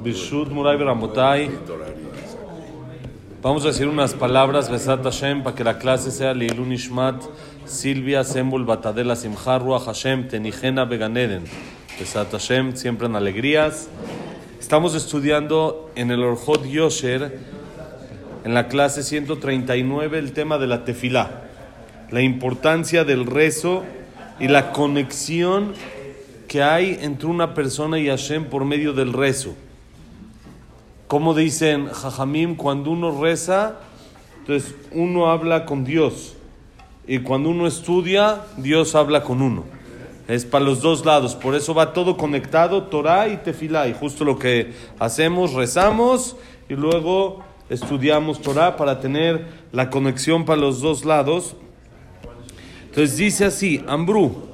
Bishut Murai Beramotai. Vamos a decir unas palabras, Besat Hashem, para que la clase sea Leilun Ishmat, Silvia Sembul Batadela Simcha Ruach Hashem, Tenijena Beganeden. Besat Hashem, siempre en alegrías. Estamos estudiando en el Orjot Yosher, en la clase 139, el tema de la tefilá, la importancia del rezo y la conexión que hay entre una persona y Hashem por medio del rezo. Como dicen Jajamim, cuando uno reza, entonces uno habla con Dios. Y cuando uno estudia, Dios habla con uno. Es para los dos lados. Por eso va todo conectado, Torah y Tefilá. Y justo lo que hacemos, rezamos y luego estudiamos Torah para tener la conexión para los dos lados. Entonces dice así, Ambrú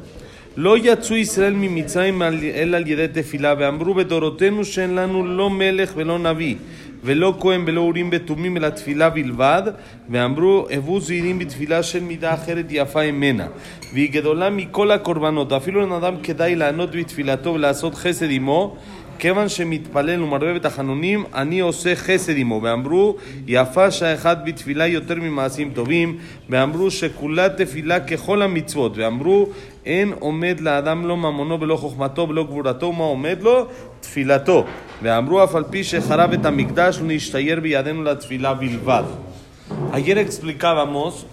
לא יצאו ישראל ממצרים אלא על ידי תפילה, ואמרו בדורותינו שאין לנו לא מלך ולא נביא, ולא כהן ולא אורים ותומים אלא תפילה בלבד, ואמרו הבו זהירים בתפילה של מידה אחרת יפה ממנה, והיא גדולה מכל הקורבנות, אפילו לבן אדם כדאי לענות בתפילתו ולעשות חסד עמו, כיוון שמתפלל ומרבה בתחנונים, אני עושה חסד עמו. ואמרו, יפה שהאחד בתפילה יותר ממעשים טובים. ואמרו שכולה תפילה ככל המצוות. ואמרו, אין עומד לאדם לא ממונו ולא חוכמתו ולא גבורתו, מה עומד לו? תפילתו. ואמרו, אף על פי שחרב את המקדש, נשתייר בידינו לתפילה בלבד. Ayer explicábamos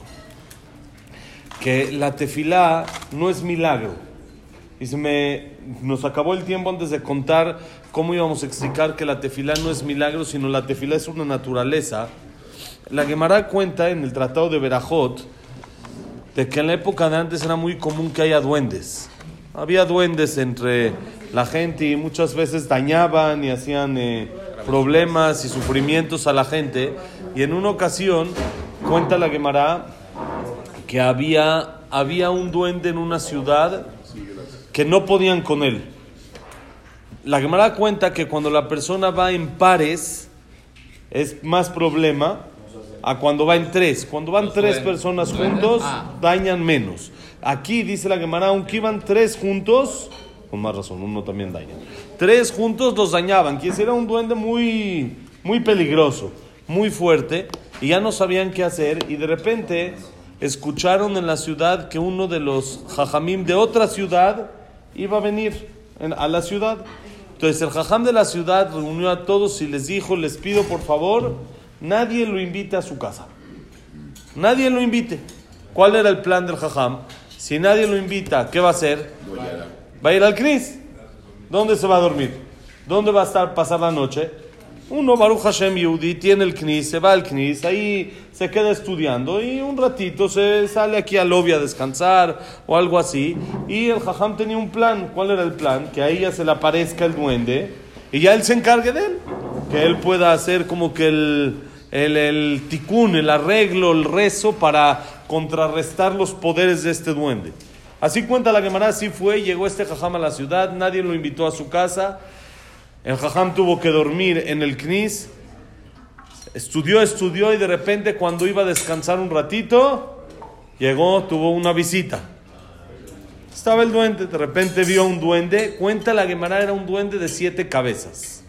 que la tefilá no es milagro. Y se me, nos acabó el tiempo antes de contar cómo íbamos a explicar que la tefilá no es milagro, sino la tefilá es una naturaleza. La Gemara cuenta en el Tratado de Berajot de que en la época de antes era muy común que haya duendes. Había duendes entre la gente y muchas veces dañaban y hacían eh, problemas y sufrimientos a la gente. Y en una ocasión cuenta la Gemara que había, había un duende en una ciudad que no podían con él. La Gemara cuenta que cuando la persona va en pares es más problema a cuando va en tres. Cuando van tres personas juntos, dañan menos. Aquí dice la Gemara, aunque iban tres juntos, con más razón, uno también daña. Tres juntos los dañaban, que era un duende muy, muy peligroso, muy fuerte, y ya no sabían qué hacer, y de repente escucharon en la ciudad que uno de los jajamim de otra ciudad iba a venir a la ciudad. Entonces el jajam de la ciudad reunió a todos y les dijo, les pido por favor, nadie lo invite a su casa. Nadie lo invite. ¿Cuál era el plan del jajam? Si nadie lo invita, ¿qué va a hacer? Va a ir al Knis. ¿Dónde se va a dormir? ¿Dónde va a estar pasar la noche? Uno, Baruch Hashem Yehudi, tiene el Knis, se va al Knis, ahí se queda estudiando y un ratito se sale aquí al lobby a descansar o algo así. Y el Jajam tenía un plan. ¿Cuál era el plan? Que a ella se le aparezca el duende y ya él se encargue de él. Que él pueda hacer como que el, el, el ticún, el arreglo, el rezo para contrarrestar los poderes de este duende. Así cuenta la Gemara, así fue, llegó este Jajam a la ciudad, nadie lo invitó a su casa. El Jajam tuvo que dormir en el Knis. Estudió, estudió y de repente cuando iba a descansar un ratito, llegó, tuvo una visita. Estaba el duende, de repente vio un duende. Cuenta la Gemara, era un duende de siete cabezas.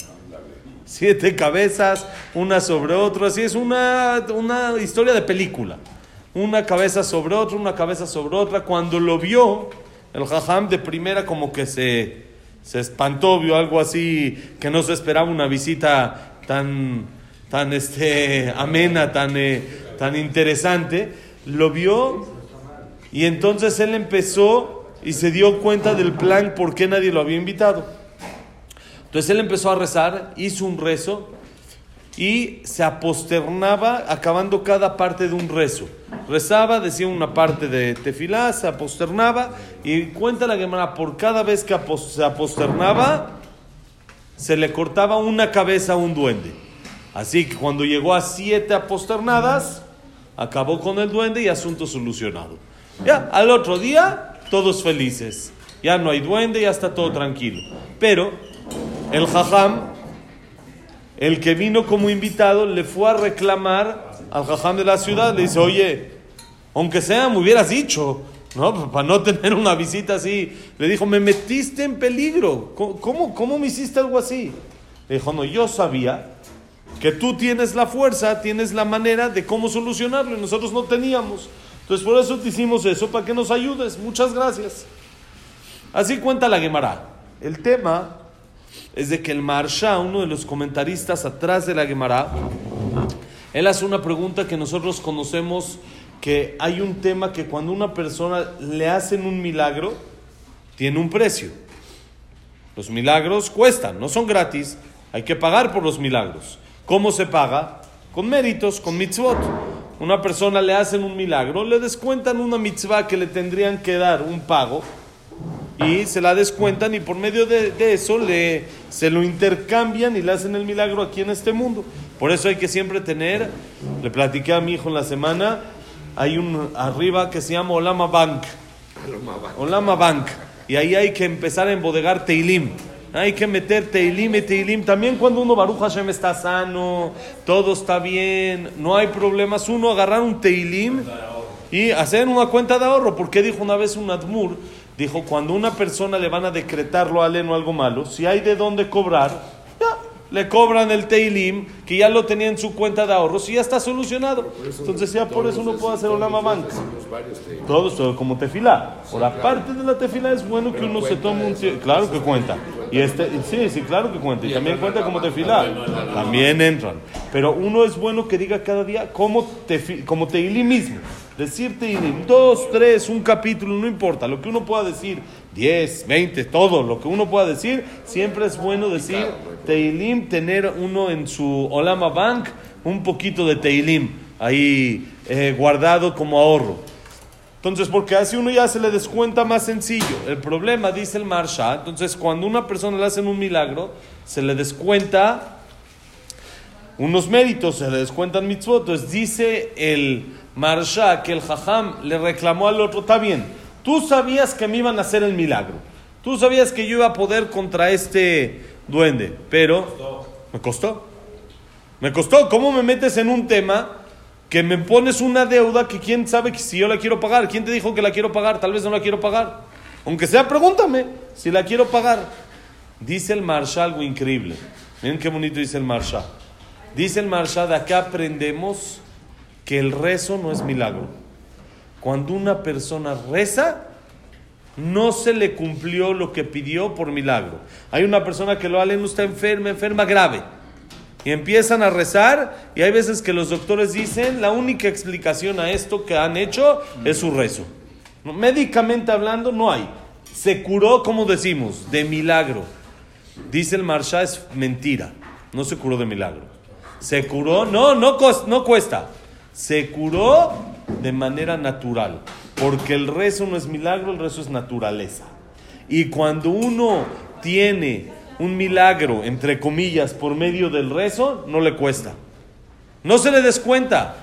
Siete cabezas, una sobre otra. Así es una, una historia de película. Una cabeza sobre otra, una cabeza sobre otra. Cuando lo vio, el Jajam de primera como que se, se espantó, vio algo así que no se esperaba una visita tan, tan este, amena, tan, eh, tan interesante. Lo vio y entonces él empezó y se dio cuenta del plan por qué nadie lo había invitado. Entonces él empezó a rezar, hizo un rezo y se aposternaba acabando cada parte de un rezo. Rezaba, decía una parte de tefilá, se aposternaba y cuenta la Gemara, por cada vez que se aposternaba, se le cortaba una cabeza a un duende. Así que cuando llegó a siete aposternadas, acabó con el duende y asunto solucionado. Ya, al otro día, todos felices. Ya no hay duende, ya está todo tranquilo. Pero el jajam, el que vino como invitado, le fue a reclamar al jajam de la ciudad. Le dice, oye, aunque sea, me hubieras dicho, ¿no? Para no tener una visita así. Le dijo, me metiste en peligro. ¿Cómo, cómo, cómo me hiciste algo así? Le dijo, no, yo sabía que tú tienes la fuerza, tienes la manera de cómo solucionarlo y nosotros no teníamos. Entonces por eso te hicimos eso, para que nos ayudes. Muchas gracias. Así cuenta la Gemara. El tema es de que el Marsha, uno de los comentaristas atrás de la Gemara, él hace una pregunta que nosotros conocemos que hay un tema que cuando una persona le hacen un milagro, tiene un precio. Los milagros cuestan, no son gratis, hay que pagar por los milagros. ¿Cómo se paga? Con méritos, con mitzvot. Una persona le hacen un milagro, le descuentan una mitzvah que le tendrían que dar un pago y se la descuentan y por medio de, eso le, se lo intercambian y le hacen el milagro aquí en este mundo. Por eso hay que siempre tener, le platiqué a mi hijo en la semana, hay un arriba que se llama Olama Bank. Olama Bank. Y ahí hay que empezar a embodegar Teilim. Hay que meter Teilim y Teilim. También cuando uno Baruch Hashem está sano, todo está bien, no hay problemas. Uno agarrar un Teilim y hacer una cuenta de ahorro. Porque dijo una vez un Admur, dijo, cuando una persona le van a decretarlo a o algo malo, si hay de dónde cobrar, ya, le cobran el Teilim, que ya lo tenía en su cuenta de ahorros y ya está solucionado. Entonces ya por eso uno puede hacer una bank. Todos, como tefila. Por aparte de la tefila es bueno que uno se tome un... Claro que cuenta. Y este, sí, sí, claro que cuenta. Y también cuenta como tefila. También entran. Pero uno es bueno que diga cada día como, tefi, como Teilim mismo. Decirte dos, tres, un capítulo, no importa, lo que uno pueda decir, diez, veinte, todo, lo que uno pueda decir, siempre es bueno decir Teilim, tener uno en su Olama Bank un poquito de Teilim ahí eh, guardado como ahorro. Entonces, porque así uno ya se le descuenta más sencillo. El problema, dice el Marsha, entonces cuando una persona le hacen un milagro, se le descuenta unos méritos, se le descuentan mitzvot. Entonces dice el Marsha, que el Jajam le reclamó al otro, está bien, tú sabías que me iban a hacer el milagro, tú sabías que yo iba a poder contra este duende, pero me costó. Me costó. ¿Cómo me metes en un tema que me pones una deuda que quién sabe si yo la quiero pagar? ¿Quién te dijo que la quiero pagar? Tal vez no la quiero pagar. Aunque sea, pregúntame si la quiero pagar. Dice el Marsha algo increíble. Miren qué bonito dice el Marsha. Dice el Marsha, de acá aprendemos que el rezo no es milagro. Cuando una persona reza, no se le cumplió lo que pidió por milagro. Hay una persona que lo no está enferma, enferma grave. Y empiezan a rezar y hay veces que los doctores dicen la única explicación a esto que han hecho es su rezo. Médicamente hablando no hay. Se curó, como decimos, de milagro. Dice el Marsha, es mentira. No se curó de milagro. Se curó, no, no, no cuesta se curó de manera natural, porque el rezo no es milagro, el rezo es naturaleza. Y cuando uno tiene un milagro, entre comillas, por medio del rezo, no le cuesta. No se le descuenta,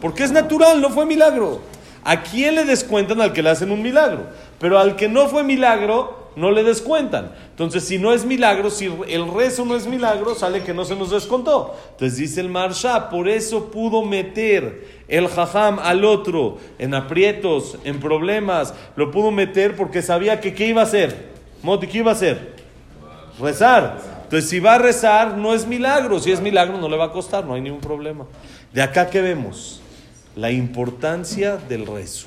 porque es natural, no fue milagro. ¿A quién le descuentan al que le hacen un milagro? Pero al que no fue milagro, no le descuentan. Entonces, si no es milagro, si el rezo no es milagro, sale que no se nos descontó. Entonces dice el Marsha, por eso pudo meter el jajam al otro en aprietos, en problemas, lo pudo meter porque sabía que qué iba a hacer. Moti, ¿qué iba a hacer? Rezar. Entonces, si va a rezar, no es milagro. Si es milagro, no le va a costar, no hay ningún problema. De acá que vemos la importancia del rezo.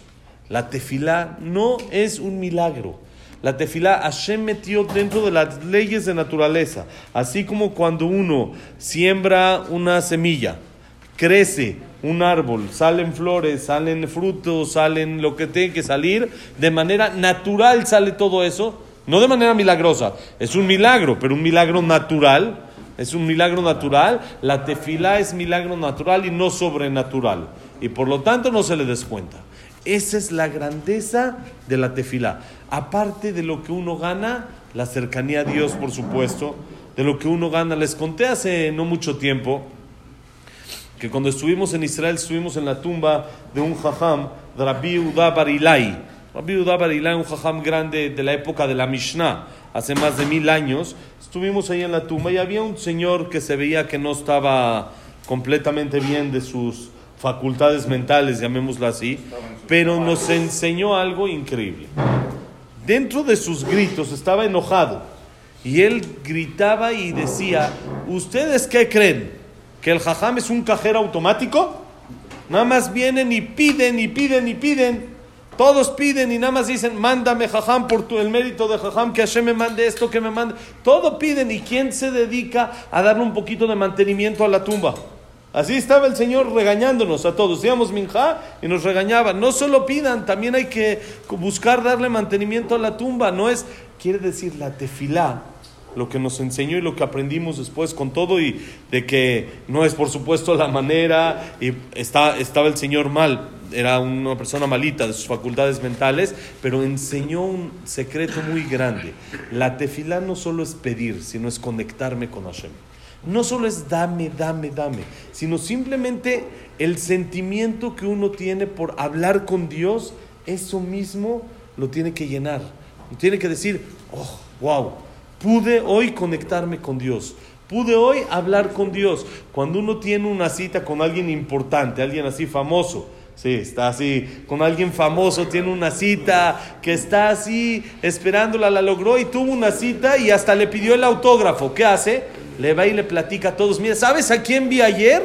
La tefilá no es un milagro. La tefilá Hashem metió dentro de las leyes de naturaleza. Así como cuando uno siembra una semilla, crece un árbol, salen flores, salen frutos, salen lo que tiene que salir, de manera natural sale todo eso, no de manera milagrosa, es un milagro, pero un milagro natural, es un milagro natural, la tefilá es milagro natural y no sobrenatural, y por lo tanto no se le descuenta. Esa es la grandeza de la tefilá aparte de lo que uno gana, la cercanía a Dios, por supuesto, de lo que uno gana. Les conté hace no mucho tiempo que cuando estuvimos en Israel, estuvimos en la tumba de un jajam, Rabbi Uda Barilai. Rabbi Uda Barilai, un jajam grande de la época de la Mishnah, hace más de mil años. Estuvimos ahí en la tumba y había un señor que se veía que no estaba completamente bien de sus facultades mentales, llamémoslo así, pero nos enseñó algo increíble. Dentro de sus gritos estaba enojado Y él gritaba y decía, ¿ustedes qué creen? ¿Que el jajam es un cajero automático? Nada más vienen y piden y piden y piden. Todos piden y nada más dicen, mándame jajam por tu, el mérito de jajam, que Hashem me mande esto, que me mande. Todo piden y ¿quién se dedica a darle un poquito de mantenimiento a la tumba? Así estaba el Señor regañándonos a todos. Íbamos minja y nos regañaba. No solo pidan, también hay que buscar darle mantenimiento a la tumba. No es, quiere decir, la tefilá, lo que nos enseñó y lo que aprendimos después con todo y de que no es por supuesto la manera y está, estaba el Señor mal, era una persona malita de sus facultades mentales, pero enseñó un secreto muy grande. La tefilá no solo es pedir, sino es conectarme con Hashem no solo es dame, dame, dame, sino simplemente el sentimiento que uno tiene por hablar con Dios, eso mismo lo tiene que llenar. Tiene que decir, oh, wow, pude hoy conectarme con Dios. Pude hoy hablar con Dios. Cuando uno tiene una cita con alguien importante, alguien así famoso, Sí, está así, con alguien famoso, tiene una cita, que está así esperándola, la logró y tuvo una cita y hasta le pidió el autógrafo. ¿Qué hace? le va y le platica a todos, mira, ¿sabes a quién vi ayer?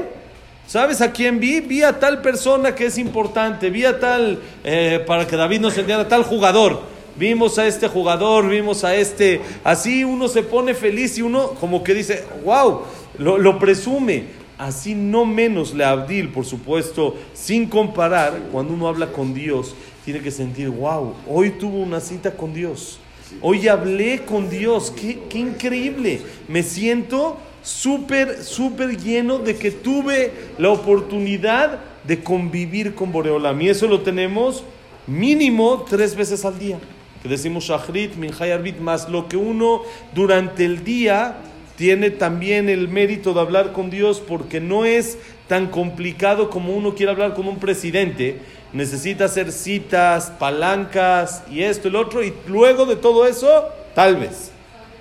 ¿Sabes a quién vi? Vi a tal persona que es importante, vi a tal, eh, para que David nos entienda, tal jugador. Vimos a este jugador, vimos a este, así uno se pone feliz y uno como que dice, wow, lo, lo presume. Así no menos le Abdil, por supuesto, sin comparar, cuando uno habla con Dios, tiene que sentir, wow, hoy tuvo una cita con Dios. Hoy hablé con Dios, qué, increíble. Me siento súper, súper lleno de que tuve la oportunidad de convivir con Boreolam. Y eso lo tenemos mínimo tres veces al día. Que decimos Shachrit, Minjay Arbit, más lo que uno durante el día tiene también el mérito de hablar con Dios porque no es tan complicado como uno quiere hablar con un presidente necesita hacer citas, palancas y esto lo otro, y luego de todo eso, tal vez.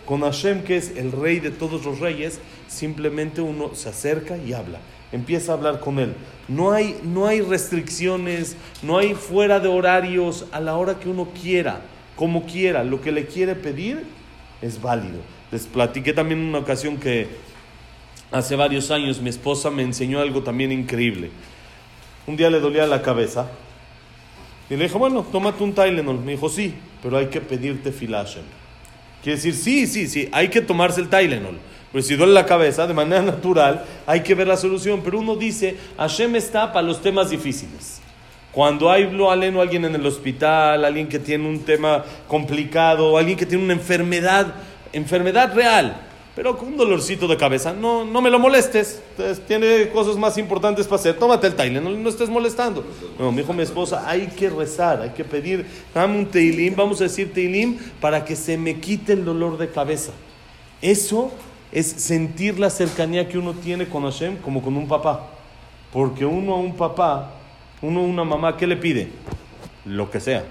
Con Hashem, que es el rey de todos los reyes, simplemente uno se acerca y habla, empieza a hablar con él. No hay, no hay restricciones, no hay fuera de horarios, a la hora que uno quiera, como quiera, lo que le quiere pedir es válido. Les platiqué también una ocasión que hace varios años mi esposa me enseñó algo también increíble. Un día le dolía la cabeza y le dijo, bueno, tómate un Tylenol. Me dijo, sí, pero hay que pedirte filashem. Quiere decir, sí, sí, sí, hay que tomarse el Tylenol. Pero si duele la cabeza, de manera natural, hay que ver la solución. Pero uno dice, Hashem está para los temas difíciles. Cuando hay lo aleno alguien en el hospital, alguien que tiene un tema complicado, alguien que tiene una enfermedad, enfermedad real, pero con un dolorcito de cabeza, no, no me lo molestes. tiene cosas más importantes para hacer. Tómate el taile, no, estés molestando. No, me dijo mi esposa, hay que rezar, hay que pedir, dame un teilim, vamos a decir teilim, para que se me quite el dolor de cabeza. Eso es sentir la cercanía que uno tiene con Hashem como con un papá. Porque uno a un papá, uno a una mamá, ¿qué le pide? Lo que sea.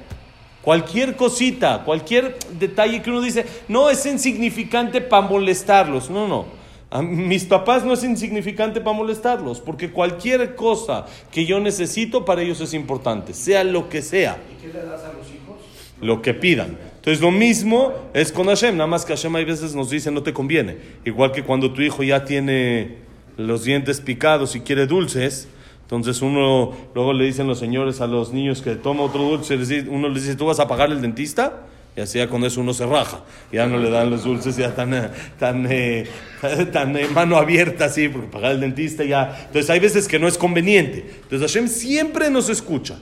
Cualquier cosita, cualquier detalle que uno dice, no es insignificante para molestarlos. No, no. A mis papás no es insignificante para molestarlos, porque cualquier cosa que yo necesito para ellos es importante, sea lo que sea. ¿Y qué le das a los hijos? Lo que pidan. Entonces lo mismo es con Hashem, nada más que Hashem hay veces nos dice no te conviene. Igual que cuando tu hijo ya tiene los dientes picados y quiere dulces, entonces uno, luego le dicen los señores a los niños que toma otro dulce, uno les dice, ¿tú vas a pagar el dentista? Y así ya con eso uno se raja. Ya no le dan los dulces ya tan, eh, tan, eh, tan eh, mano abierta así, porque pagar el dentista ya. Entonces hay veces que no es conveniente. Entonces Hashem siempre nos escucha.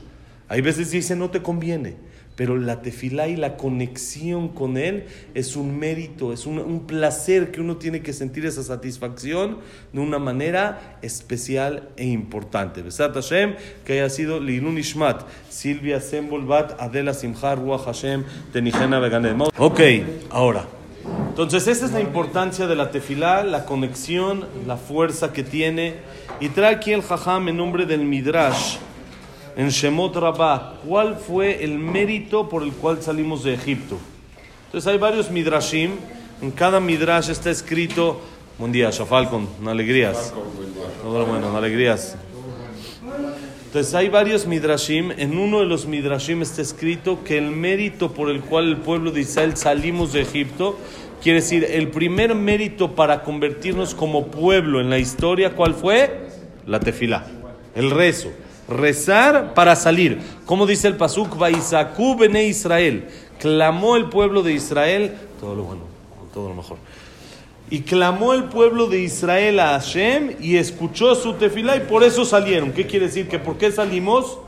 Hay veces dice, no te conviene pero la tefilá y la conexión con Él es un mérito, es un, placer que uno tiene que sentir esa satisfacción de una manera especial e importante. Besat Hashem, que haya sido Lilun Ishmat, Silvia Sembolbat, Adela Simhar, Ruach Hashem, Tenijena Veganet. Ok, ahora. Entonces, esa es la importancia de la tefilá, la conexión, la fuerza que tiene. Y trae aquí el jajam en nombre del Midrash en Shemot Rabbah, ¿cuál fue el mérito por el cual salimos de Egipto? Entonces hay varios midrashim, en cada midrash está escrito, buen día, Shafalcon, alegrías. Todo bueno, alegrías. Entonces hay varios midrashim, en uno de los midrashim está escrito que el mérito por el cual el pueblo de Israel salimos de Egipto Quiere decir, el primer mérito para convertirnos como pueblo en la historia, ¿cuál fue? La tefilá, el rezo. Rezar para salir. Como dice el Pasuk, Baisaku bene Israel. Clamó el pueblo de Israel, todo lo bueno, todo lo mejor. Y clamó el pueblo de Israel a Hashem y escuchó su tefilá y por eso salieron. ¿Qué quiere decir? ¿Que por qué salimos?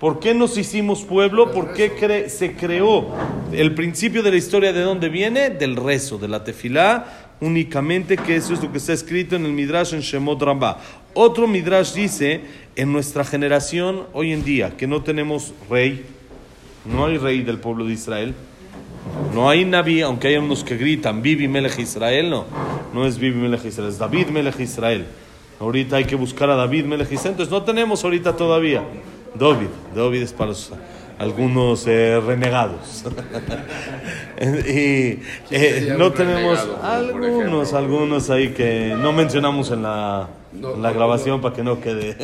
¿Por qué nos hicimos pueblo? ¿Por qué se creó? El principio de la historia de dónde viene? Del rezo, de la tefilá, únicamente que eso es lo que está escrito en el Midrash en Shemot Rambá. Otro Midrash dice, en nuestra generación hoy en día, que no tenemos rey, no hay rey del pueblo de Israel, no hay Naví, aunque hay unos que gritan, Bibi Melech Israel, no, no es Bibi Melech Israel, es David Melech Israel. Ahorita hay que buscar a David Melech Israel, entonces no tenemos ahorita todavía. David, David es para los, algunos eh, renegados. y eh, no tenemos algunos, algunos ahí que no mencionamos en la, la grabación para que no quede.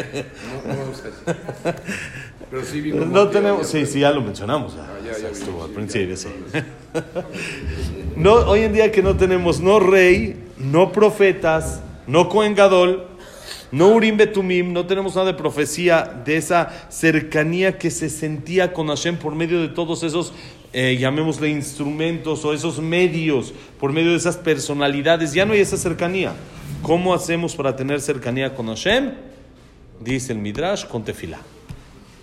Pero sí no tenemos, sí, sí, ya lo mencionamos. Ya, estuvo al principio, sí. no, hoy en día que no tenemos no rey, no profetas, no Cohen Gadol, no Urim Betumim, no tenemos nada de profecía de esa cercanía que se sentía con Hashem por medio de todos esos, eh, llamémosle instrumentos o esos medios, por medio de esas personalidades. Ya no hay esa cercanía. ¿Cómo hacemos para tener cercanía con Hashem? Dice el Midrash con tefilá.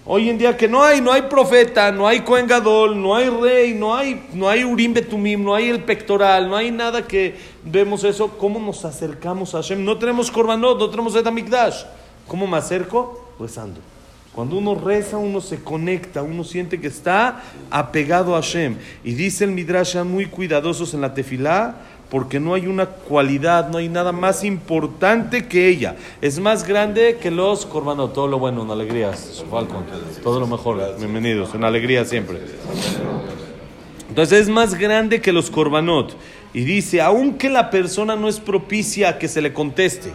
Hoy en día que no hay, no hay profeta, no hay Cohen no hay rey, no hay, no hay Urim Betumim, no hay el pectoral, no hay nada que vemos eso. ¿Cómo nos acercamos a Hashem? No tenemos Korbanot, no tenemos Etamikdash. ¿Cómo me acerco? Rezando. Cuando uno reza, uno se conecta, uno siente que está apegado a Hashem. Y dice el Midrash, muy cuidadosos en la tefilá, porque no hay una cualidad, no hay nada más importante que ella. Es más grande que los corbanos. Todo lo bueno, en alegrías, Todo lo mejor. Bienvenidos, en alegría siempre. Entonces es más grande que los corbanot. Y dice, aunque la persona no es propicia a que se le conteste,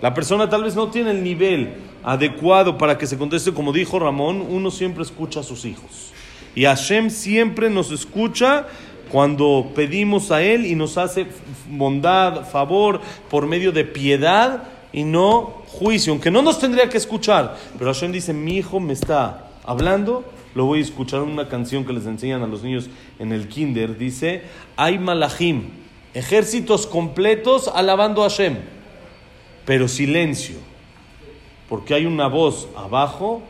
la persona tal vez no tiene el nivel adecuado para que se conteste, como dijo Ramón, uno siempre escucha a sus hijos. Y Hashem siempre nos escucha cuando pedimos a Él y nos hace bondad, favor, por medio de piedad y no juicio, aunque no nos tendría que escuchar. Pero Hashem dice, mi hijo me está hablando, lo voy a escuchar en una canción que les enseñan a los niños en el kinder. Dice, hay malachim, ejércitos completos alabando a Hashem, pero silencio, porque hay una voz abajo,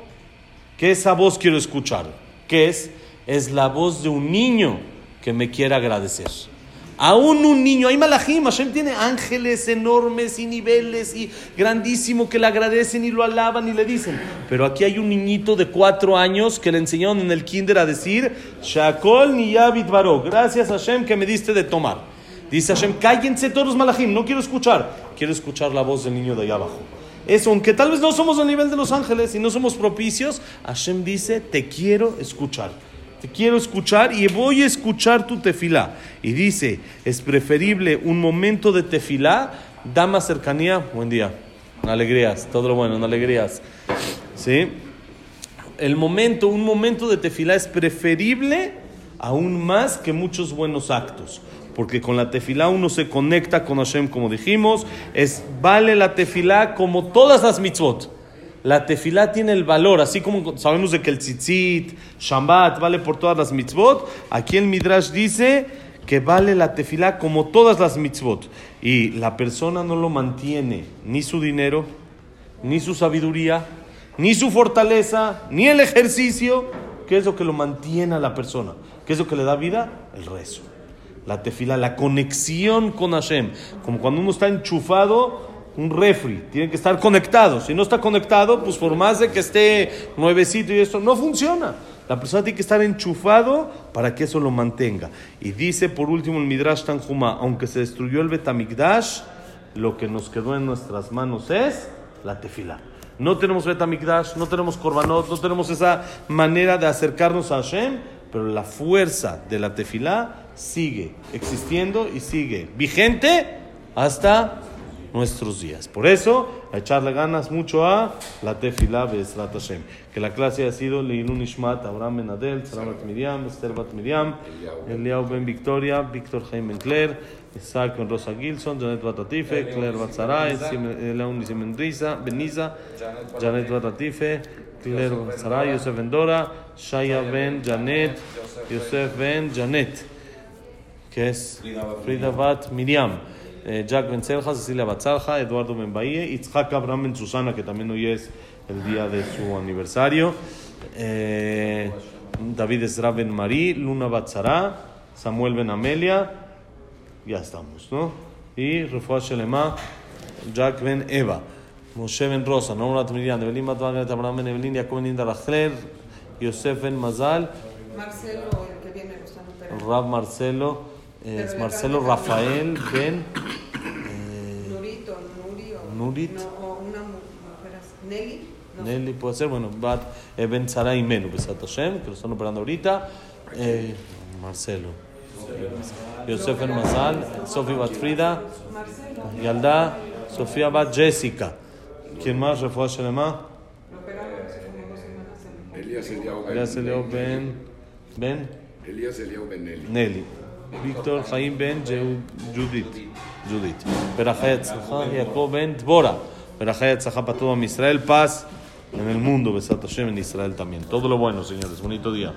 que esa voz quiero escuchar, que es, es la voz de un niño que me quiera agradecer. Aún un niño, hay malajim, Hashem tiene ángeles enormes y niveles y grandísimo que le agradecen y lo alaban y le dicen. Pero aquí hay un niñito de cuatro años que le enseñaron en el kinder a decir, Shakol ni Yabit Baro, gracias Hashem que me diste de tomar. Dice Hashem, cállense todos los malajim, no quiero escuchar, quiero escuchar la voz del niño de allá abajo. Eso, aunque tal vez no somos al nivel de los ángeles y no somos propicios, Hashem dice, te quiero escuchar quiero escuchar y voy a escuchar tu tefilá. Y dice, es preferible un momento de tefilá, da más cercanía, buen día, alegrías, todo lo bueno, alegrías. ¿Sí? El momento, un momento de tefilá es preferible aún más que muchos buenos actos. Porque con la tefilá uno se conecta con Hashem, como dijimos, es vale la tefilá como todas las mitzvot la tefilá tiene el valor, así como sabemos de que el tzitzit, shambat, vale por todas las mitzvot, aquí el Midrash dice que vale la tefilá como todas las mitzvot. Y la persona no lo mantiene, ni su dinero, ni su sabiduría, ni su fortaleza, ni el ejercicio. ¿Qué es lo que lo mantiene a la persona? ¿Qué es lo que le da vida? El rezo. La tefilá, la conexión con Hashem. Como cuando uno está enchufado un refri, tiene que estar conectado. Si no está conectado, pues por más de que esté nuevecito y eso, no funciona. La persona tiene que estar enchufado para que eso lo mantenga. Y dice por último el Midrash Tanjuma, aunque se destruyó el Betamigdash, lo que nos quedó en nuestras manos es la tefila. No tenemos Betamigdash, no tenemos Korbanot, no tenemos esa manera de acercarnos a Hashem, pero la fuerza de la tefilá sigue existiendo y sigue vigente hasta nuestros días. Por eso, a echarle ganas mucho a la tefila Bezrat Hashem. Que la clase ha sido Leilun Ishmat, Abraham Ben Adel, Saramat Miriam, Esther Bat Miriam, Eliau Ben Victoria, Víctor Jaime Ben Claire, Isaac Ben Rosa Gilson, Janet Batatife, Claire Batzaray, León Beniza, Beniza, Janet Batatife, Claire Batzaray, Yosef Ben Dora, Shaya Ben Janet, Yosef Ben Janet, que es Frida Bat Miriam. Eh, Jack Ben Celja, Cecilia Batzalja, Eduardo Bahía, Itzhak Abraham Ben Susana, que también hoy es el día de su aniversario, eh, David Ezra Ben Marí, Luna Batzara, Samuel Ben Amelia, ya estamos, ¿no? Y Refuah Shelema, Jack Ben Eva, Moshe Ben Rosa, Norat Miriam, Evelyn Batvanet, Abraham Ben Evelyn, Jacob Ben Yosef Ben Mazal, Marcelo, el que viene. Rab Marcelo, es Marcelo Rafael Ben eh, Nurito, Nuri o... Nurit. No, o una mu- mujer así. Nelly. No. Nelly puede ser, bueno, Bat eh, Ben Sara y Menu, Besat Hashem, que lo están operando ahorita. Eh, Marcelo. Yosef Ben Mazal, Sofi Bat Frida, Marcelo. Yalda, Sofía Bat Jessica. ¿Quién más? Refuah Shelema. En- Elías Eliau Ben. Elías Eliao Ben, Ben Elías Eliau Ben Nelly. Nelly. Víctor Jaim Ben Judith. Judith. Berajay Tzlacha, Jacob Ben Dbora. Berajay Tzlacha para todo Israel. Paz en el mundo, Besat Hashem en Israel también. Todo lo bueno, señores. Bonito día.